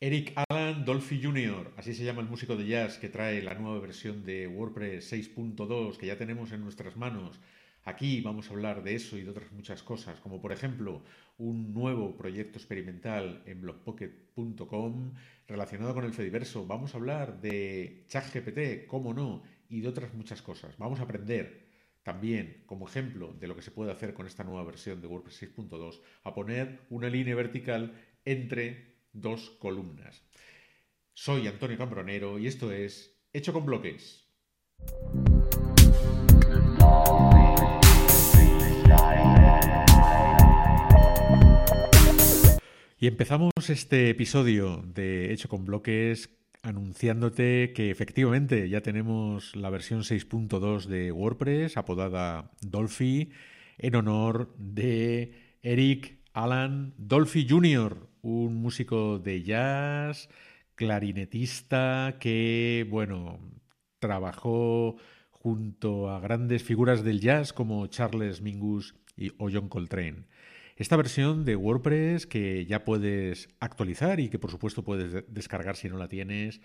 Eric Alan Dolphy Jr., así se llama el músico de jazz que trae la nueva versión de WordPress 6.2 que ya tenemos en nuestras manos. Aquí vamos a hablar de eso y de otras muchas cosas, como por ejemplo un nuevo proyecto experimental en blogpocket.com relacionado con el Fediverso. Vamos a hablar de ChatGPT, cómo no, y de otras muchas cosas. Vamos a aprender también, como ejemplo de lo que se puede hacer con esta nueva versión de WordPress 6.2, a poner una línea vertical entre dos columnas. Soy Antonio Cambronero y esto es Hecho con Bloques. Y empezamos este episodio de Hecho con Bloques anunciándote que efectivamente ya tenemos la versión 6.2 de WordPress apodada Dolphy en honor de Eric Alan Dolphy Jr., un músico de jazz, clarinetista que, bueno, trabajó junto a grandes figuras del jazz como Charles Mingus y, o John Coltrane. Esta versión de WordPress que ya puedes actualizar y que por supuesto puedes descargar si no la tienes,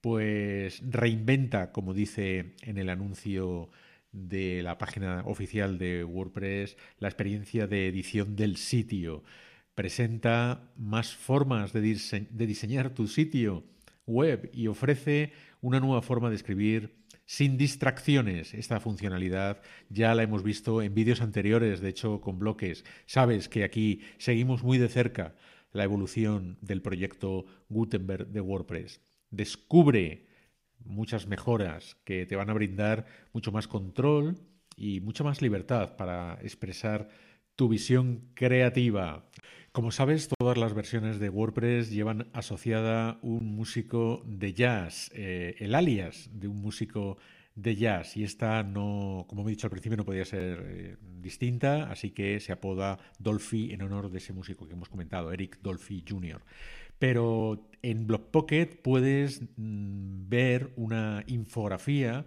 pues reinventa, como dice en el anuncio de la página oficial de WordPress, la experiencia de edición del sitio. Presenta más formas de, diseñar tu sitio web y ofrece una nueva forma de escribir sin distracciones. Esta funcionalidad ya la hemos visto en vídeos anteriores, de hecho con bloques. Sabes que aquí seguimos muy de cerca la evolución del proyecto Gutenberg de WordPress. Descubre muchas mejoras que te van a brindar mucho más control y mucha más libertad para expresar tu visión creativa. Como sabes, todas las versiones de WordPress llevan asociada un músico de jazz, eh, el alias de un músico de jazz. Y esta no, como he dicho al principio, no podía ser eh, distinta, así que se apoda Dolphy en honor de ese músico que hemos comentado, Eric Dolphy Jr. Pero en Blockpocket puedes mm, ver una infografía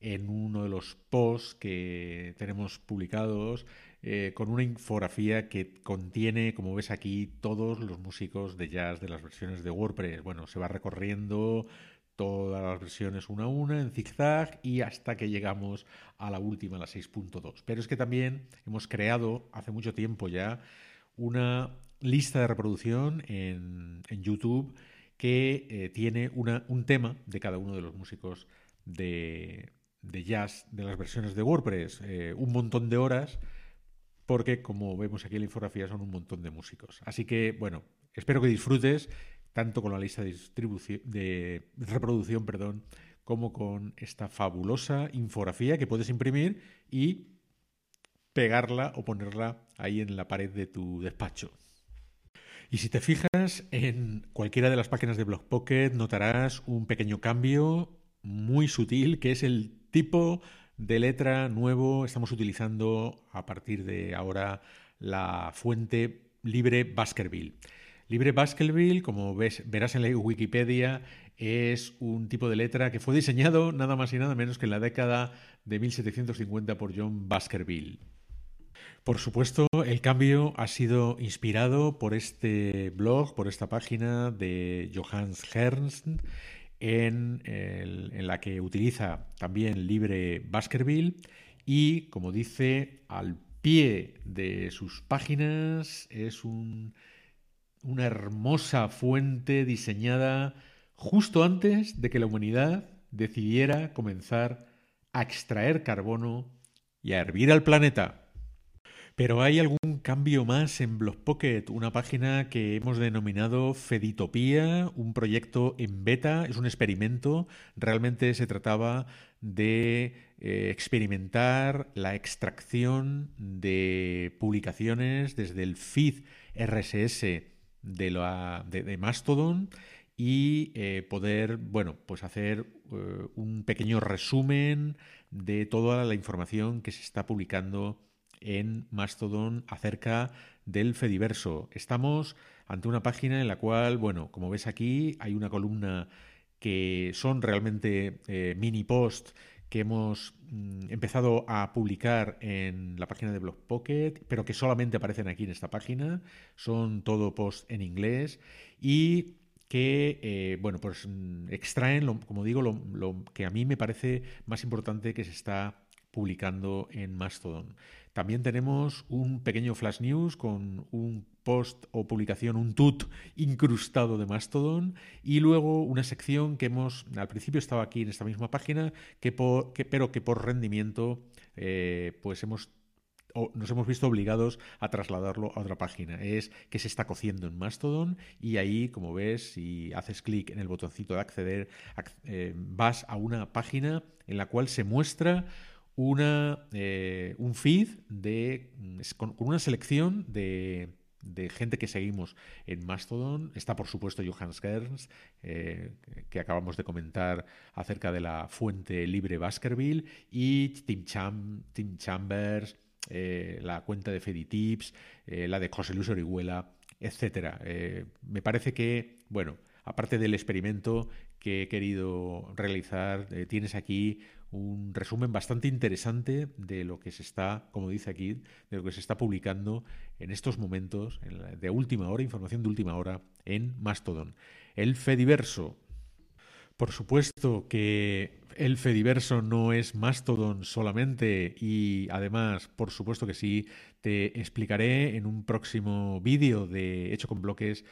en uno de los posts que tenemos publicados eh, con una infografía que contiene, como ves aquí, todos los músicos de jazz de las versiones de WordPress. Bueno, se va recorriendo todas las versiones una a una en zigzag y hasta que llegamos a la última, la 6.2. Pero es que también hemos creado hace mucho tiempo ya una lista de reproducción en, YouTube que eh, tiene un tema de cada uno de los músicos de, jazz de las versiones de WordPress. Eh, un montón de horas porque como vemos aquí en la infografía son un montón de músicos. Así que, bueno, espero que disfrutes tanto con la lista de, de reproducción perdón, como con esta fabulosa infografía que puedes imprimir y pegarla o ponerla ahí en la pared de tu despacho. Y si te fijas en cualquiera de las páginas de Pocket notarás un pequeño cambio muy sutil que es el tipo de letra nuevo estamos utilizando a partir de ahora la fuente libre Baskerville. Libre Baskerville, como ves, verás en la Wikipedia, es un tipo de letra que fue diseñado nada más y nada menos que en la década de 1750 por John Baskerville. Por supuesto, el cambio ha sido inspirado por este blog, por esta página de Johannes Ernst, en, la que utiliza también libre Baskerville y, como dice, al pie de sus páginas es una hermosa fuente diseñada justo antes de que la humanidad decidiera comenzar a extraer carbono y a hervir al planeta. Pero hay algún cambio más en Pocket, una página que hemos denominado Feditopía, un proyecto en beta, es un experimento. Realmente se trataba de eh, experimentar la extracción de publicaciones desde el feed RSS de, la, de, Mastodon y eh, poder, bueno, pues hacer eh, un pequeño resumen de toda la información que se está publicando en Mastodon acerca del Fediverso. Estamos ante una página en la cual, bueno, como ves aquí, hay una columna que son realmente eh, mini post que hemos mm, empezado a publicar en la página de Pocket, pero que solamente aparecen aquí en esta página. Son todo post en inglés y que, eh, bueno, pues mm, extraen, como digo, lo, que a mí me parece más importante que se está publicando en Mastodon. También tenemos un pequeño flash news con un post o publicación, un tut incrustado de Mastodon y luego una sección que hemos, al principio estaba aquí en esta misma página, que, pero que por rendimiento eh, pues hemos nos hemos visto obligados a trasladarlo a otra página. Es que se está cociendo en Mastodon y ahí, como ves, si haces clic en el botoncito de acceder, eh, vas a una página en la cual se muestra una, eh, un feed de, con, una selección de, gente que seguimos en Mastodon. Está, por supuesto, Johannes Gerns, eh, que acabamos de comentar acerca de la fuente libre Baskerville, y Tim, Tim Chambers, eh, la cuenta de Feditips, la de José Luis Orihuela, etcétera. me parece que, bueno, aparte del experimento que he querido realizar, tienes aquí un resumen bastante interesante de lo que se está, como dice aquí, de lo que se está publicando en estos momentos de última hora, información de última hora en Mastodon. El Fediverso. Por supuesto que el Fediverso no es Mastodon solamente y además, por supuesto que sí, te explicaré en un próximo vídeo de Hecho con Bloques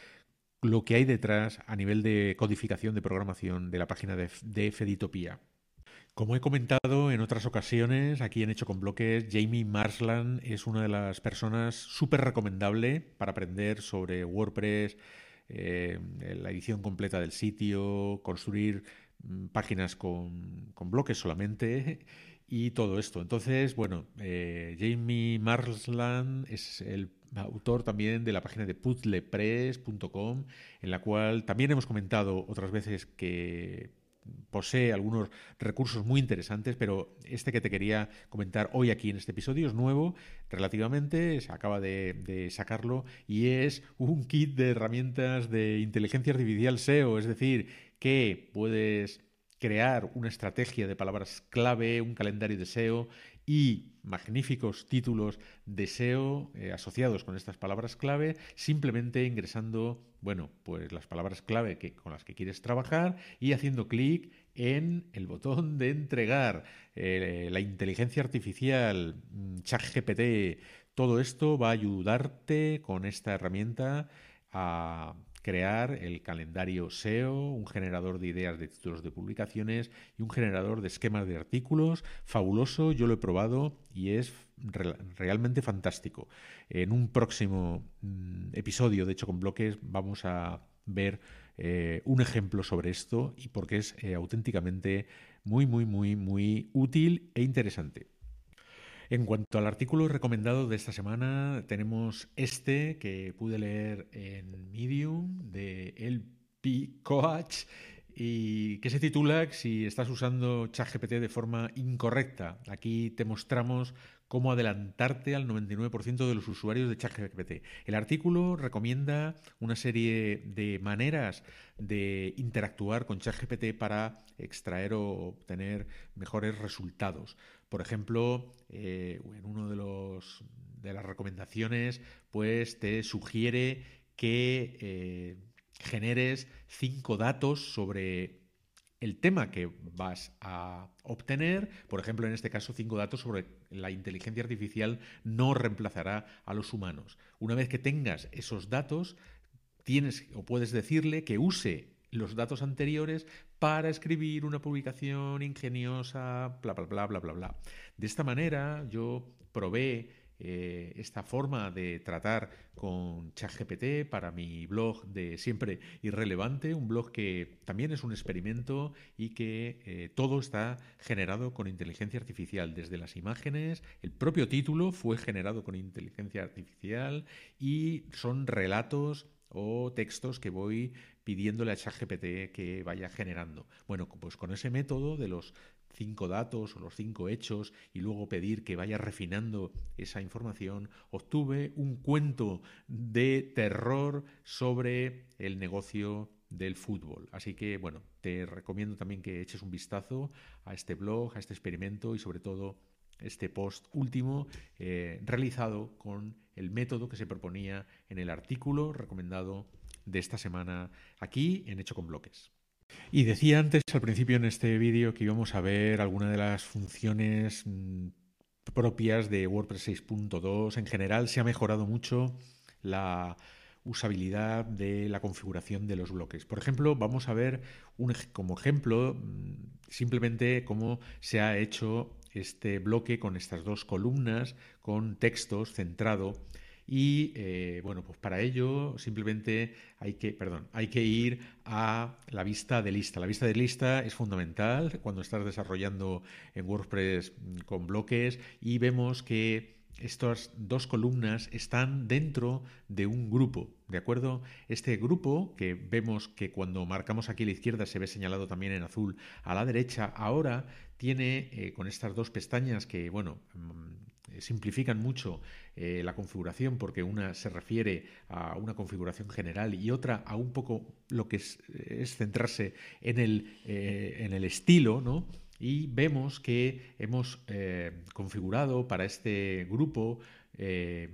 lo que hay detrás a nivel de codificación de programación de la página de, de Feditopía. Como he comentado en otras ocasiones, aquí en Hecho con Bloques, Jamie Marsland es una de las personas súper recomendable para aprender sobre WordPress, eh, la edición completa del sitio, construir mm, páginas con, bloques solamente y todo esto. Entonces, bueno, eh, Jamie Marsland es el autor también de la página de putlepress.com, en la cual también hemos comentado otras veces que posee algunos recursos muy interesantes, pero este que te quería comentar hoy aquí en este episodio es nuevo relativamente, se acaba de, sacarlo y es un kit de herramientas de inteligencia artificial SEO, es decir, que puedes crear una estrategia de palabras clave, un calendario de SEO y magníficos títulos de SEO eh, asociados con estas palabras clave, simplemente ingresando, bueno, pues las palabras clave que, con las que quieres trabajar y haciendo clic en el botón de entregar. Eh, la inteligencia artificial, mm, ChatGPT, todo esto va a ayudarte con esta herramienta a crear el calendario SEO, un generador de ideas de títulos de publicaciones y un generador de esquemas de artículos. Fabuloso, yo lo he probado y es realmente fantástico. En un próximo mm, episodio, de hecho con bloques, vamos a ver eh, un ejemplo sobre esto y porque es eh, auténticamente muy, muy, muy, muy útil e interesante. En cuanto al artículo recomendado de esta semana, tenemos este que pude leer en Medium de El Coach y que se titula Si estás usando ChatGPT de forma incorrecta. Aquí te mostramos cómo adelantarte al 99% de los usuarios de ChatGPT. El artículo recomienda una serie de maneras de interactuar con ChatGPT para extraer o obtener mejores resultados. Por ejemplo, eh, en uno de de las recomendaciones, pues te sugiere que eh, generes cinco datos sobre el tema que vas a obtener, por ejemplo, en este caso, cinco datos sobre la inteligencia artificial no reemplazará a los humanos. Una vez que tengas esos datos, tienes o puedes decirle que use los datos anteriores para escribir una publicación ingeniosa, bla, bla, bla, bla, bla, bla. De esta manera yo probé eh, esta forma de tratar con ChatGPT para mi blog de Siempre Irrelevante, un blog que también es un experimento y que eh, todo está generado con inteligencia artificial, desde las imágenes, el propio título fue generado con inteligencia artificial y son relatos o textos que voy pidiéndole a ChatGPT que vaya generando. Bueno, pues con ese método de los cinco datos o los cinco hechos y luego pedir que vaya refinando esa información, obtuve un cuento de terror sobre el negocio del fútbol. Así que, bueno, te recomiendo también que eches un vistazo a este blog, a este experimento y sobre todo este post último eh, realizado con el método que se proponía en el artículo recomendado de esta semana aquí en Hecho con Bloques. Y decía antes al principio en este vídeo que íbamos a ver algunas de las funciones mm, propias de WordPress 6.2. En general se ha mejorado mucho la usabilidad de la configuración de los bloques. Por ejemplo, vamos a ver un, como ejemplo mm, simplemente cómo se ha hecho este bloque con estas dos columnas, con textos centrado y eh, bueno, pues para ello simplemente hay que, perdón, hay que ir a la vista de lista. La vista de lista es fundamental cuando estás desarrollando en WordPress con bloques y vemos que estas dos columnas están dentro de un grupo, ¿de acuerdo? Este grupo, que vemos que cuando marcamos aquí a la izquierda se ve señalado también en azul a la derecha, ahora tiene eh, con estas dos pestañas que, bueno, mm, simplifican mucho eh, la configuración porque una se refiere a una configuración general y otra a un poco lo que es, centrarse en el, eh, en el estilo, ¿no? Y vemos que hemos eh, configurado para este grupo eh,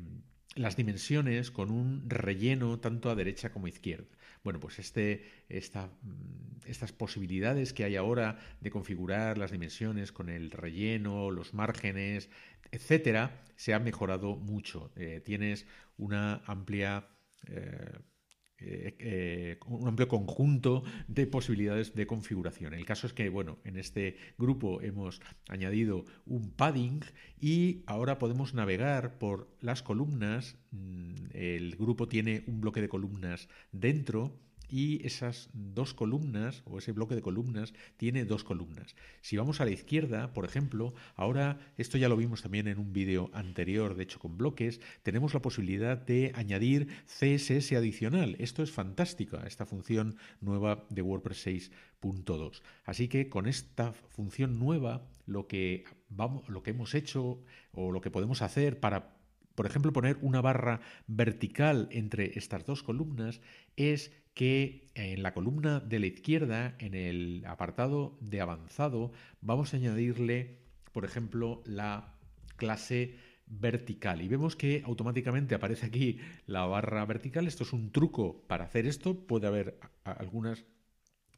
las dimensiones con un relleno tanto a derecha como a izquierda. Bueno, pues este, mm, estas posibilidades que hay ahora de configurar las dimensiones con el relleno, los márgenes, etcétera, se han mejorado mucho. Eh, tienes una amplia eh, un amplio conjunto de posibilidades de configuración. El caso es que, bueno, en este grupo hemos añadido un padding y ahora podemos navegar por las columnas. Mm, el grupo tiene un bloque de columnas dentro y esas dos columnas o ese bloque de columnas tiene dos columnas. Si vamos a la izquierda, por ejemplo, ahora esto ya lo vimos también en un vídeo anterior, de hecho con bloques, tenemos la posibilidad de añadir CSS adicional. Esto es fantástico, esta función nueva de WordPress 6.2. Así que con esta función nueva lo que vamos lo que hemos hecho o lo que podemos hacer para por ejemplo, poner una barra vertical entre estas dos columnas es que en la columna de la izquierda, en el apartado de avanzado, vamos a añadirle, por ejemplo, la clase vertical. Y vemos que automáticamente aparece aquí la barra vertical. Esto es un truco para hacer esto. Puede haber algunas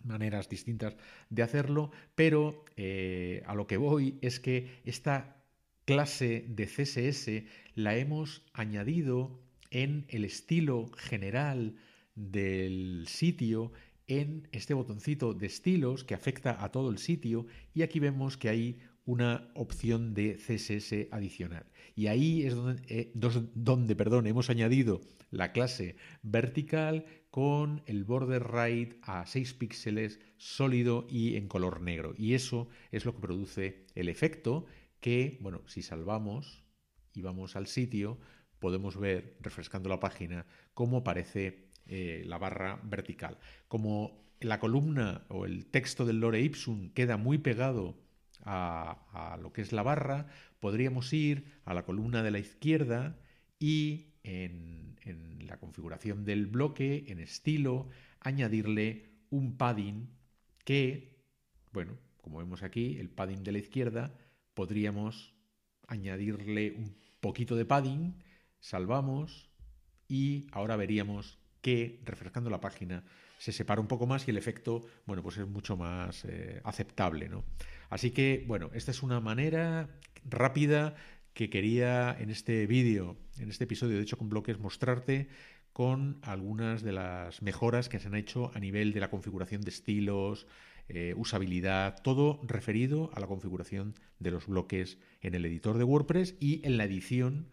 maneras distintas de hacerlo, pero eh, a lo que voy es que esta clase de CSS la hemos añadido en el estilo general del sitio en este botoncito de estilos que afecta a todo el sitio y aquí vemos que hay una opción de CSS adicional. Y ahí es donde, eh, donde perdón, hemos añadido la clase vertical con el border right a 6 píxeles sólido y en color negro. Y eso es lo que produce el efecto que, bueno, si salvamos y vamos al sitio, podemos ver, refrescando la página, cómo aparece eh, la barra vertical. Como la columna o el texto del lore ipsum queda muy pegado a, lo que es la barra, podríamos ir a la columna de la izquierda y en, en, la configuración del bloque, en estilo, añadirle un padding que, bueno, como vemos aquí, el padding de la izquierda, podríamos añadirle un poquito de padding, salvamos y ahora veríamos que refrescando la página se separa un poco más y el efecto, bueno, pues es mucho más eh, aceptable, ¿no? Así que, bueno, esta es una manera rápida que quería en este vídeo, en este episodio de hecho con bloques, mostrarte con algunas de las mejoras que se han hecho a nivel de la configuración de estilos, eh, usabilidad, todo referido a la configuración de los bloques en el editor de WordPress y en la edición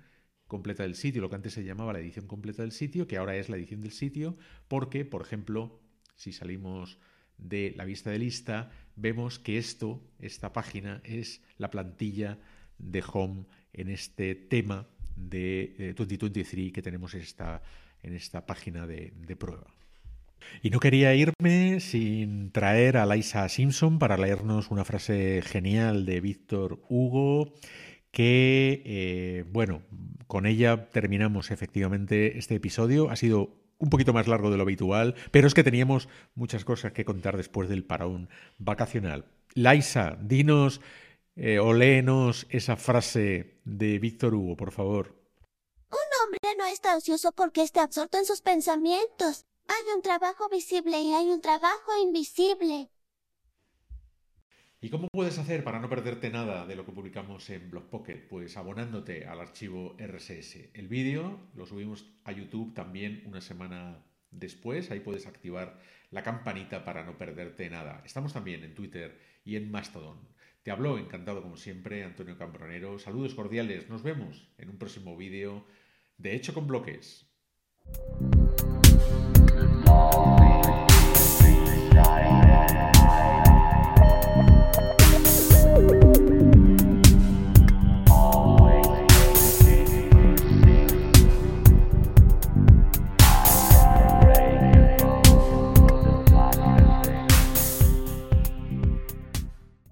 completa del sitio, lo que antes se llamaba la edición completa del sitio, que ahora es la edición del sitio, porque, por ejemplo, si salimos de la vista de lista, vemos que esto, esta página, es la plantilla de Home en este tema de 2023 eh, que tenemos esta, en esta página de, de prueba. Y no quería irme sin traer a Laisa Simpson para leernos una frase genial de Víctor Hugo que, eh, bueno, con ella terminamos efectivamente este episodio. Ha sido un poquito más largo de lo habitual, pero es que teníamos muchas cosas que contar después del parón vacacional. Laisa, dinos eh, o léenos esa frase de Víctor Hugo, por favor. Un hombre no está ansioso porque esté absorto en sus pensamientos. Hay un trabajo visible y hay un trabajo invisible. ¿Y cómo puedes hacer para no perderte nada de lo que publicamos en Blogpocket? Pues abonándote al archivo RSS. El vídeo lo subimos a YouTube también una semana después. Ahí puedes activar la campanita para no perderte nada. Estamos también en Twitter y en Mastodon. Te habló, encantado como siempre, Antonio Cambronero. Saludos cordiales. Nos vemos en un próximo vídeo de Hecho con Bloques.